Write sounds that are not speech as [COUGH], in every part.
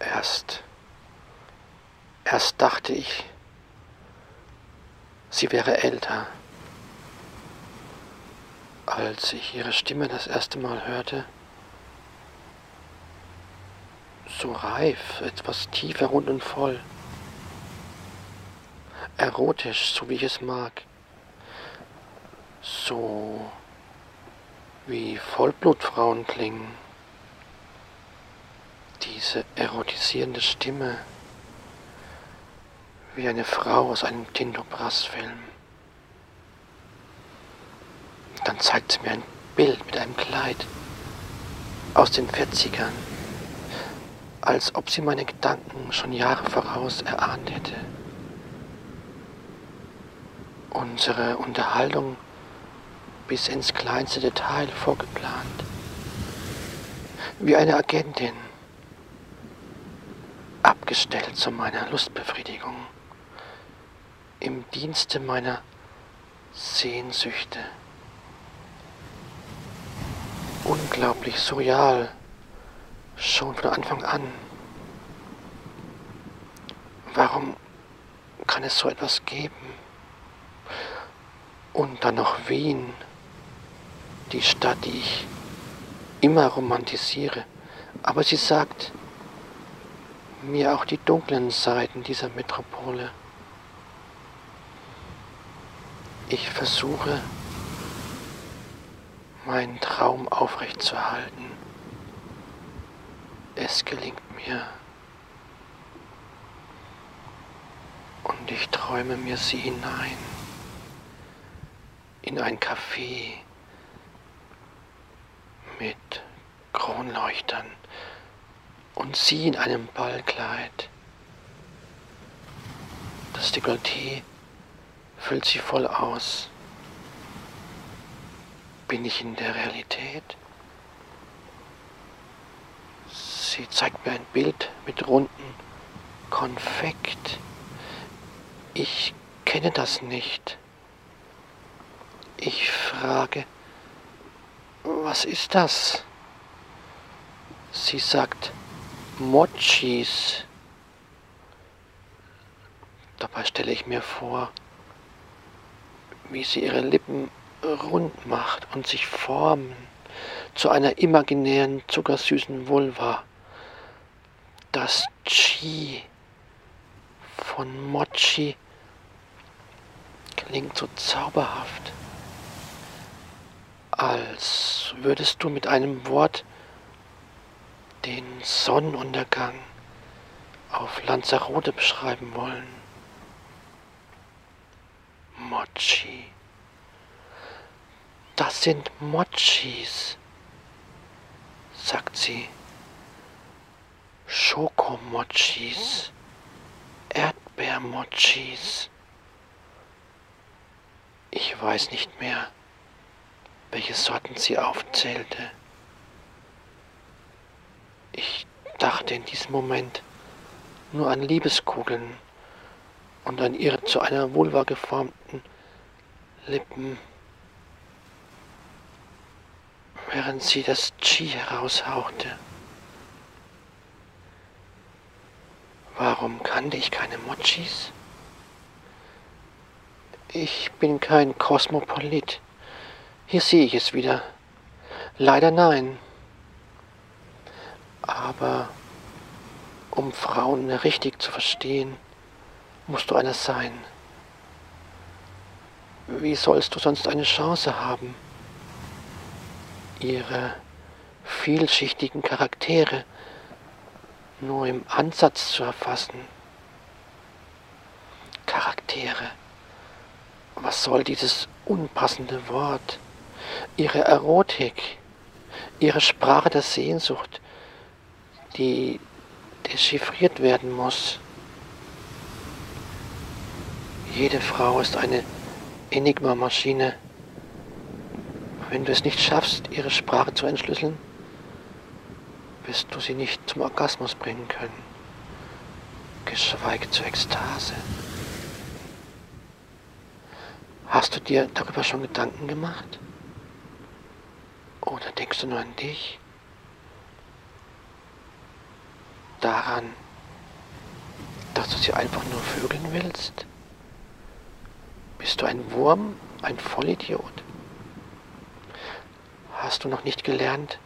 Erst, erst dachte ich, sie wäre älter. Als ich ihre Stimme das erste Mal hörte, so reif, etwas tiefer, rund und voll. Erotisch, so wie ich es mag. So wie Vollblutfrauen klingen. Diese erotisierende Stimme, wie eine Frau aus einem Tinto Brass Film. Dann zeigt sie mir ein Bild mit einem Kleid aus den 40ern als ob sie meine Gedanken schon Jahre voraus erahnt hätte. Unsere Unterhaltung bis ins kleinste Detail vorgeplant. Wie eine Agentin, abgestellt zu meiner Lustbefriedigung, im Dienste meiner Sehnsüchte. Unglaublich surreal Schon von Anfang an. Warum kann es so etwas geben? Und dann noch Wien, die Stadt, die ich immer romantisiere. Aber sie sagt mir auch die dunklen Seiten dieser Metropole. Ich versuche, meinen Traum aufrechtzuerhalten. Es gelingt mir. Und ich träume mir sie hinein in ein Café mit Kronleuchtern und sie in einem Ballkleid. Das Dekolleté füllt sie voll aus. Bin ich in der Realität? Sie zeigt mir ein Bild mit runden Konfekt. Ich kenne das nicht. Ich frage, was ist das? Sie sagt, Mochis. Dabei stelle ich mir vor, wie sie ihre Lippen rund macht und sich formen zu einer imaginären zuckersüßen Vulva das Chi von Mochi klingt so zauberhaft, als würdest du mit einem Wort den Sonnenuntergang auf Lanzarote beschreiben wollen. Mochi. Das sind Mochis, sagt sie. Schokomochis, Erdbeermochis. Ich weiß nicht mehr, welche Sorten sie aufzählte. Ich dachte in diesem Moment nur an Liebeskugeln und an ihre zu einer Vulva geformten Lippen, während sie das Chi heraushauchte. Warum kannte ich keine Mochis? Ich bin kein Kosmopolit. Hier sehe ich es wieder. Leider nein. Aber um Frauen richtig zu verstehen, musst du einer sein. Wie sollst du sonst eine Chance haben? Ihre vielschichtigen Charaktere nur im Ansatz zu erfassen. Charaktere. Was soll dieses unpassende Wort? Ihre Erotik, ihre Sprache der Sehnsucht, die dechiffriert werden muss. Jede Frau ist eine Enigma-Maschine. Wenn du es nicht schaffst, ihre Sprache zu entschlüsseln, wirst du sie nicht zum Orgasmus bringen können, geschweige zur Ekstase. Hast du dir darüber schon Gedanken gemacht? Oder denkst du nur an dich? Daran, dass du sie einfach nur vögeln willst? Bist du ein Wurm, ein Vollidiot? Hast du noch nicht gelernt,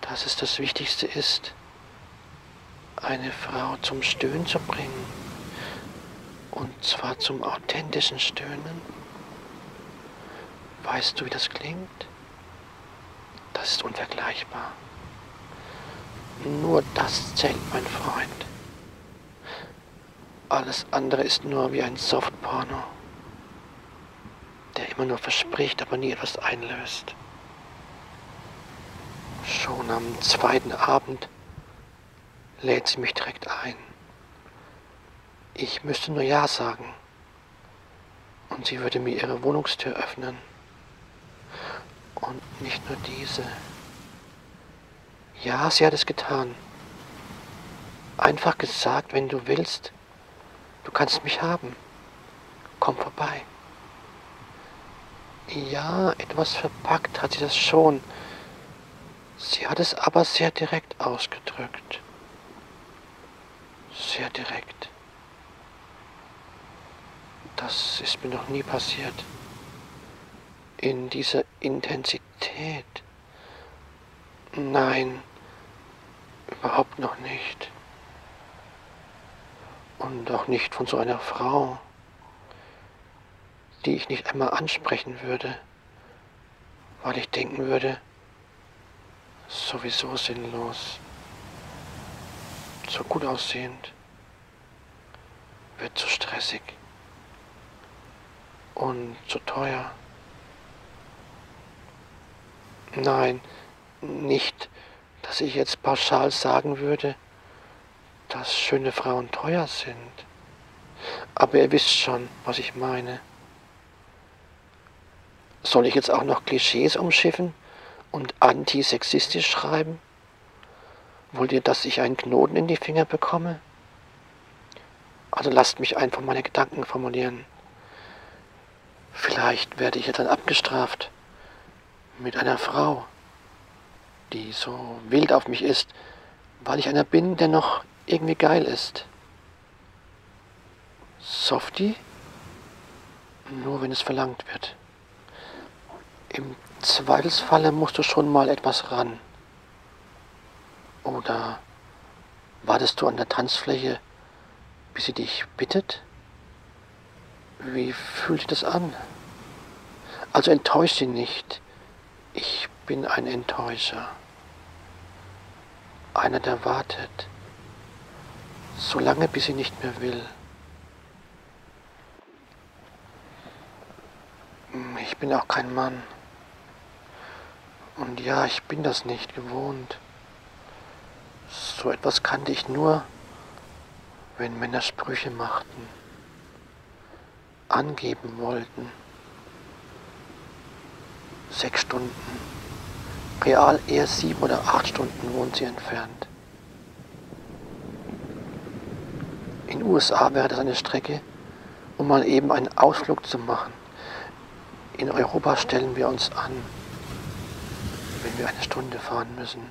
dass es das Wichtigste ist, eine Frau zum Stöhnen zu bringen? Und zwar zum authentischen Stöhnen? Weißt du, wie das klingt? Das ist unvergleichbar. Nur das zählt, mein Freund. Alles andere ist nur wie ein Softporno, der immer nur verspricht, aber nie etwas einlöst. Schon am zweiten Abend lädt sie mich direkt ein. Ich müsste nur Ja sagen und sie würde mir ihre Wohnungstür öffnen. Und nicht nur diese. Ja, sie hat es getan. Einfach gesagt, wenn du willst, du kannst mich haben. Komm vorbei. Ja, etwas verpackt hat sie das schon. Sie hat es aber sehr direkt ausgedrückt. Sehr direkt. Das ist mir noch nie passiert. In dieser Intensität. Nein, überhaupt noch nicht. Und auch nicht von so einer Frau, die ich nicht einmal ansprechen würde, weil ich denken würde, sowieso sinnlos, so gut aussehend, wird zu stressig und zu teuer. Nein, nicht, dass ich jetzt pauschal sagen würde, dass schöne Frauen teuer sind. Aber ihr wisst schon, was ich meine. Soll ich jetzt auch noch Klischees umschiffen? und antisexistisch schreiben? Wollt ihr, dass ich einen Knoten in die Finger bekomme? Also lasst mich einfach meine Gedanken formulieren. Vielleicht werde ich ja dann abgestraft mit einer Frau, die so wild auf mich ist, weil ich einer bin, der noch irgendwie geil ist. Softie? Nur wenn es verlangt wird. Im Zweifelsfalle musst du schon mal etwas ran. Oder wartest du an der Tanzfläche, bis sie dich bittet? Wie fühlt sich das an? Also enttäusch sie nicht. Ich bin ein Enttäuscher. Einer, der wartet. So lange, bis sie nicht mehr will. Ich bin auch kein Mann. Und ja, ich bin das nicht gewohnt. So etwas kannte ich nur, wenn Männer Sprüche machten, angeben wollten. Sechs Stunden. Real eher sieben oder acht Stunden wohnt sie entfernt. In USA wäre das eine Strecke, um mal eben einen Ausflug zu machen. In Europa stellen wir uns an wenn wir eine Stunde fahren müssen.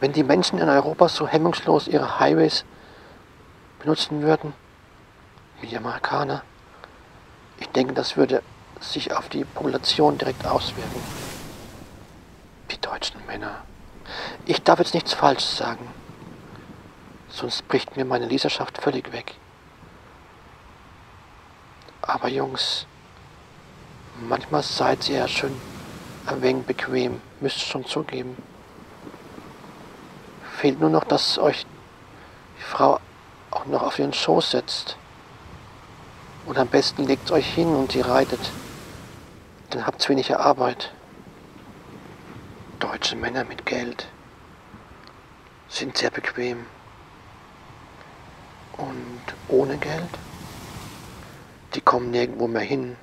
Wenn die Menschen in Europa so hemmungslos ihre Highways benutzen würden, wie die Amerikaner, ich denke, das würde sich auf die Population direkt auswirken. Die deutschen Männer. Ich darf jetzt nichts Falsches sagen, sonst bricht mir meine Leserschaft völlig weg. Aber Jungs, manchmal seid ihr ja schön ein wenig bequem, müsst ihr schon zugeben. Fehlt nur noch, dass euch die Frau auch noch auf ihren Schoß setzt. Und am besten legt euch hin und sie reitet. Dann habt ihr weniger Arbeit. Deutsche Männer mit Geld sind sehr bequem. Und ohne Geld? Die kommen nirgendwo mehr hin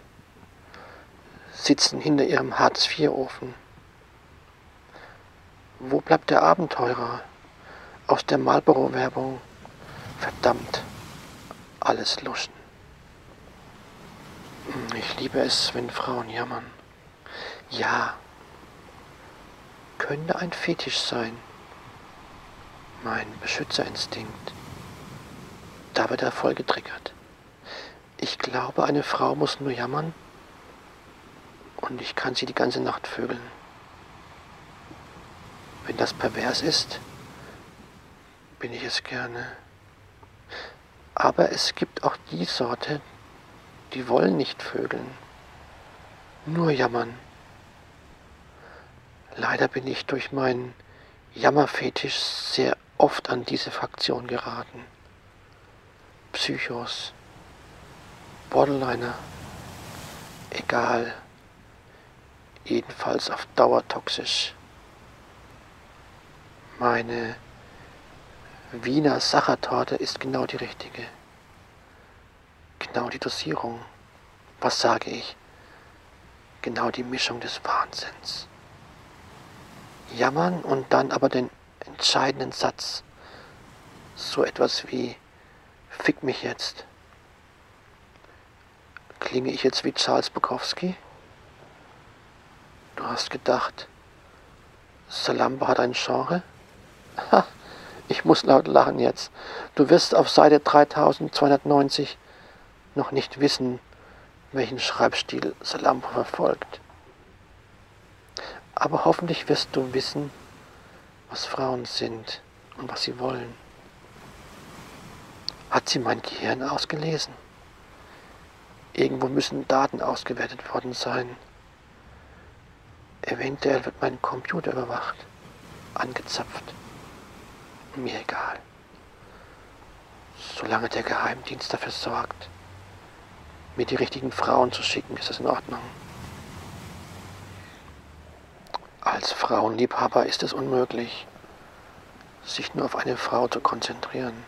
sitzen hinter ihrem Hartz-IV-Ofen. Wo bleibt der Abenteurer aus der Marlboro-Werbung? Verdammt, alles luschen. Ich liebe es, wenn Frauen jammern. Ja, könnte ein Fetisch sein. Mein Beschützerinstinkt. Da wird er voll getriggert. Ich glaube, eine Frau muss nur jammern und ich kann sie die ganze Nacht vögeln. Wenn das pervers ist, bin ich es gerne. Aber es gibt auch die Sorte, die wollen nicht vögeln, nur jammern. Leider bin ich durch meinen Jammerfetisch sehr oft an diese Fraktion geraten. Psychos, Borderliner, egal, jedenfalls auf Dauer toxisch. Meine Wiener Sachertorte ist genau die richtige. Genau die Dosierung. Was sage ich? Genau die Mischung des Wahnsinns jammern und dann aber den entscheidenden Satz, so etwas wie Fick mich jetzt. Klinge ich jetzt wie Charles Bukowski? Du hast gedacht, Salamba hat ein Genre? [LAUGHS] Ha, ich muss laut lachen jetzt. Du wirst auf Seite 3290 noch nicht wissen, welchen Schreibstil Salamba verfolgt. Aber hoffentlich wirst du wissen, was Frauen sind und was sie wollen. Hat sie mein Gehirn ausgelesen? Irgendwo müssen Daten ausgewertet worden sein. Eventuell wird mein Computer überwacht, angezapft. Mir egal. Solange der Geheimdienst dafür sorgt, mir die richtigen Frauen zu schicken, ist das in Ordnung. Als Frauenliebhaber ist es unmöglich, sich nur auf eine Frau zu konzentrieren.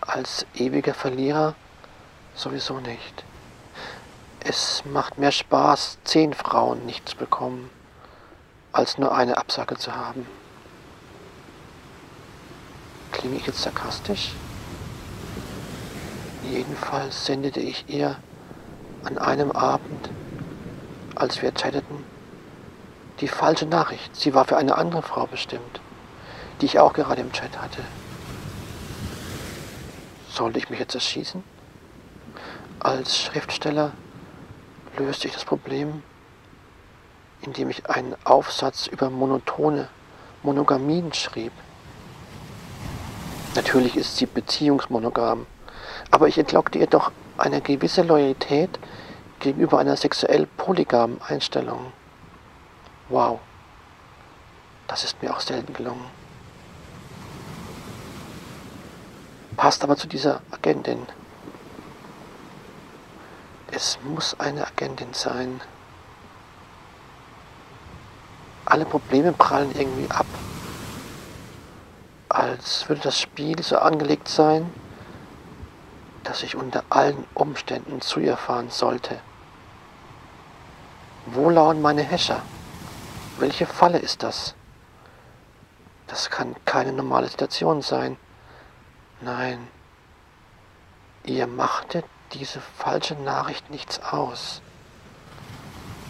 Als ewiger Verlierer sowieso nicht. Es macht mehr Spaß, zehn Frauen nicht zu bekommen, als nur eine Absage zu haben. Klinge ich jetzt sarkastisch? Jedenfalls sendete ich ihr an einem Abend, als wir chatteten, die falsche Nachricht. Sie war für eine andere Frau bestimmt, die ich auch gerade im Chat hatte. Sollte ich mich jetzt erschießen? Als Schriftsteller löste ich das Problem, indem ich einen Aufsatz über monotone Monogamien schrieb. Natürlich ist sie beziehungsmonogam, aber ich entlockte ihr doch eine gewisse Loyalität gegenüber einer sexuell polygamen Einstellung. Wow, das ist mir auch selten gelungen. Passt aber zu dieser Agentin. Es muss eine Agentin sein. Alle Probleme prallen irgendwie ab. Als würde das Spiel so angelegt sein, dass ich unter allen Umständen zu ihr fahren sollte. Wo lauern meine Häscher? Welche Falle ist das? Das kann keine normale Situation sein. Nein, ihr machte diese falsche Nachricht nichts aus.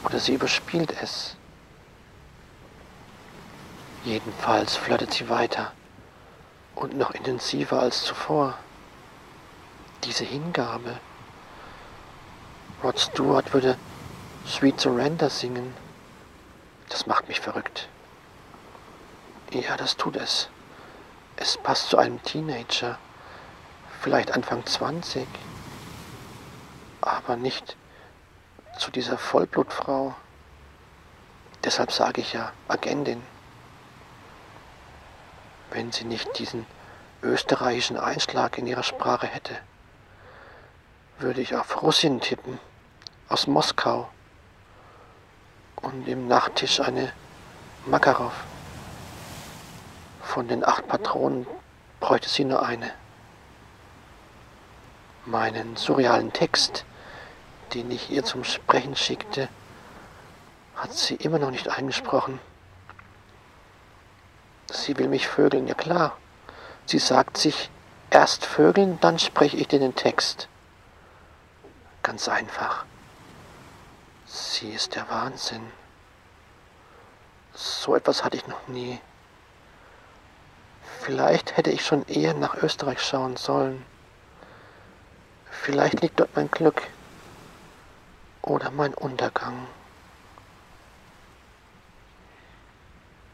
Oder sie überspielt es. Jedenfalls flirtet sie weiter und noch intensiver als zuvor. Diese Hingabe. Rod Stewart würde Sweet Surrender singen. Das macht mich verrückt. Ja, das tut es. Es passt zu einem Teenager, vielleicht Anfang 20, aber nicht zu dieser Vollblutfrau. Deshalb sage ich ja Agentin. Wenn sie nicht diesen österreichischen Einschlag in ihrer Sprache hätte, würde ich auf Russin tippen, aus Moskau und im Nachttisch eine Makarov. Von den acht Patronen bräuchte sie nur eine. Meinen surrealen Text, den ich ihr zum Sprechen schickte, hat sie immer noch nicht eingesprochen. Sie will mich vögeln, ja klar. Sie sagt sich, erst vögeln, dann spreche ich dir den Text. Ganz einfach. Sie ist der Wahnsinn. So etwas hatte ich noch nie. Vielleicht hätte ich schon eher nach Österreich schauen sollen. Vielleicht liegt dort mein Glück oder mein Untergang.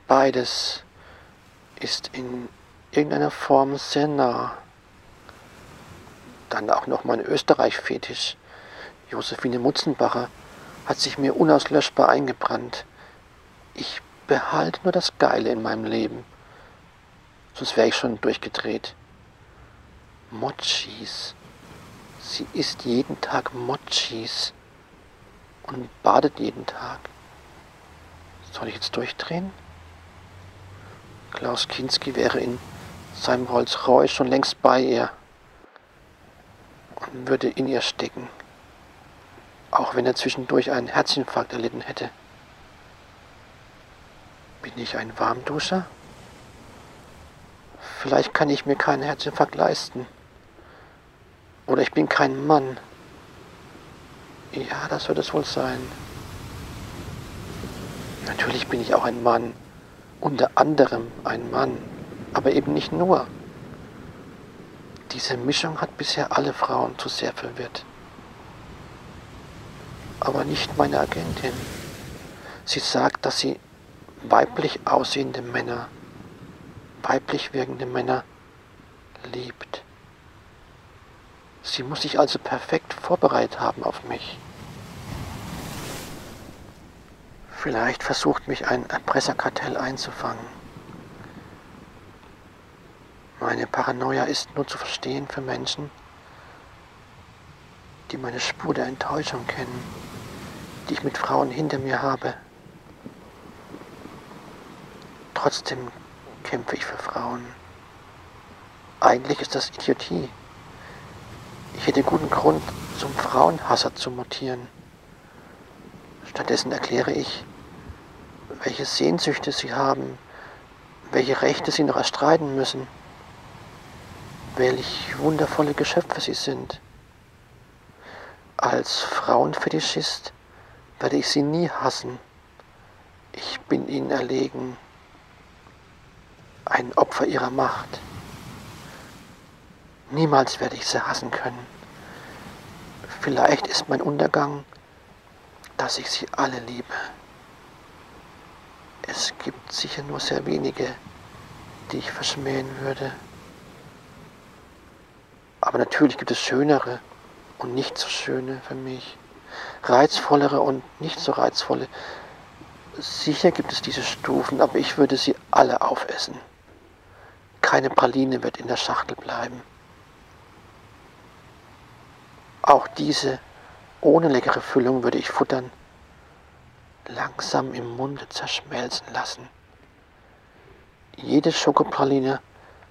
Beides ist in irgendeiner Form sehr nah. Dann auch noch mein Österreich-Fetisch. Josephine Mutzenbacher hat sich mir unauslöschbar eingebrannt. Ich behalte nur das Geile in meinem Leben. Sonst wäre ich schon durchgedreht. Mochis. Sie isst jeden Tag Mochis und badet jeden Tag. Soll ich jetzt durchdrehen? Klaus Kinski wäre in seinem Rolls-Royce schon längst bei ihr und würde in ihr stecken, auch wenn er zwischendurch einen Herzinfarkt erlitten hätte. Bin ich ein Warmduscher? Vielleicht kann ich mir keinen Herzinfarkt leisten. Oder ich bin kein Mann. Ja, das wird es wohl sein. Natürlich bin ich auch ein Mann. Unter anderem ein Mann. Aber eben nicht nur. Diese Mischung hat bisher alle Frauen zu sehr verwirrt. Aber nicht meine Agentin. Sie sagt, dass sie weiblich aussehende Männer, weiblich wirkende Männer liebt. Sie muss sich also perfekt vorbereitet haben auf mich. Vielleicht versucht mich ein Erpresserkartell einzufangen. Meine Paranoia ist nur zu verstehen für Menschen, die meine Spur der Enttäuschung kennen, die ich mit Frauen hinter mir habe. Trotzdem kämpfe ich für Frauen. Eigentlich ist das Idiotie. Ich hätte guten Grund, zum Frauenhasser zu mutieren. Stattdessen erkläre ich, welche Sehnsüchte sie haben, welche Rechte sie noch erstreiten müssen, welch wundervolle Geschöpfe sie sind. Als Frauenfetischist werde ich sie nie hassen. Ich bin ihnen erlegen, ein Opfer ihrer Macht. Niemals werde ich sie hassen können. Vielleicht ist mein Untergang, dass ich sie alle liebe. Es gibt sicher nur sehr wenige, die ich verschmähen würde. Aber natürlich gibt es schönere und nicht so schöne für mich, reizvollere und nicht so reizvolle. Sicher gibt es diese Stufen, aber ich würde sie alle aufessen. Keine Praline wird in der Schachtel bleiben. Auch diese ohne leckere Füllung würde ich futtern, langsam im Munde zerschmelzen lassen. Jede Schokopraline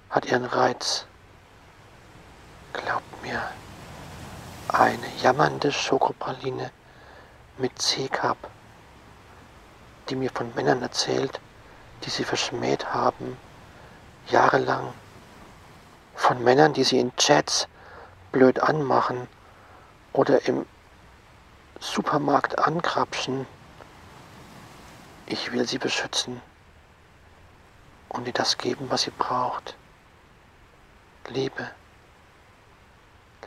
hat ihren Reiz. Glaubt mir, eine jammernde Schokopraline mit C-Cup, die mir von Männern erzählt, die sie verschmäht haben, jahrelang, von Männern, die sie in Chats blöd anmachen oder im Supermarkt angrapschen. Ich will sie beschützen und ihr das geben, was sie braucht. Liebe,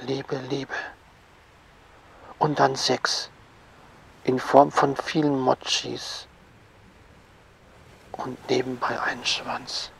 Liebe, Liebe. Und dann Sex in Form von vielen Mochis und nebenbei einen Schwanz.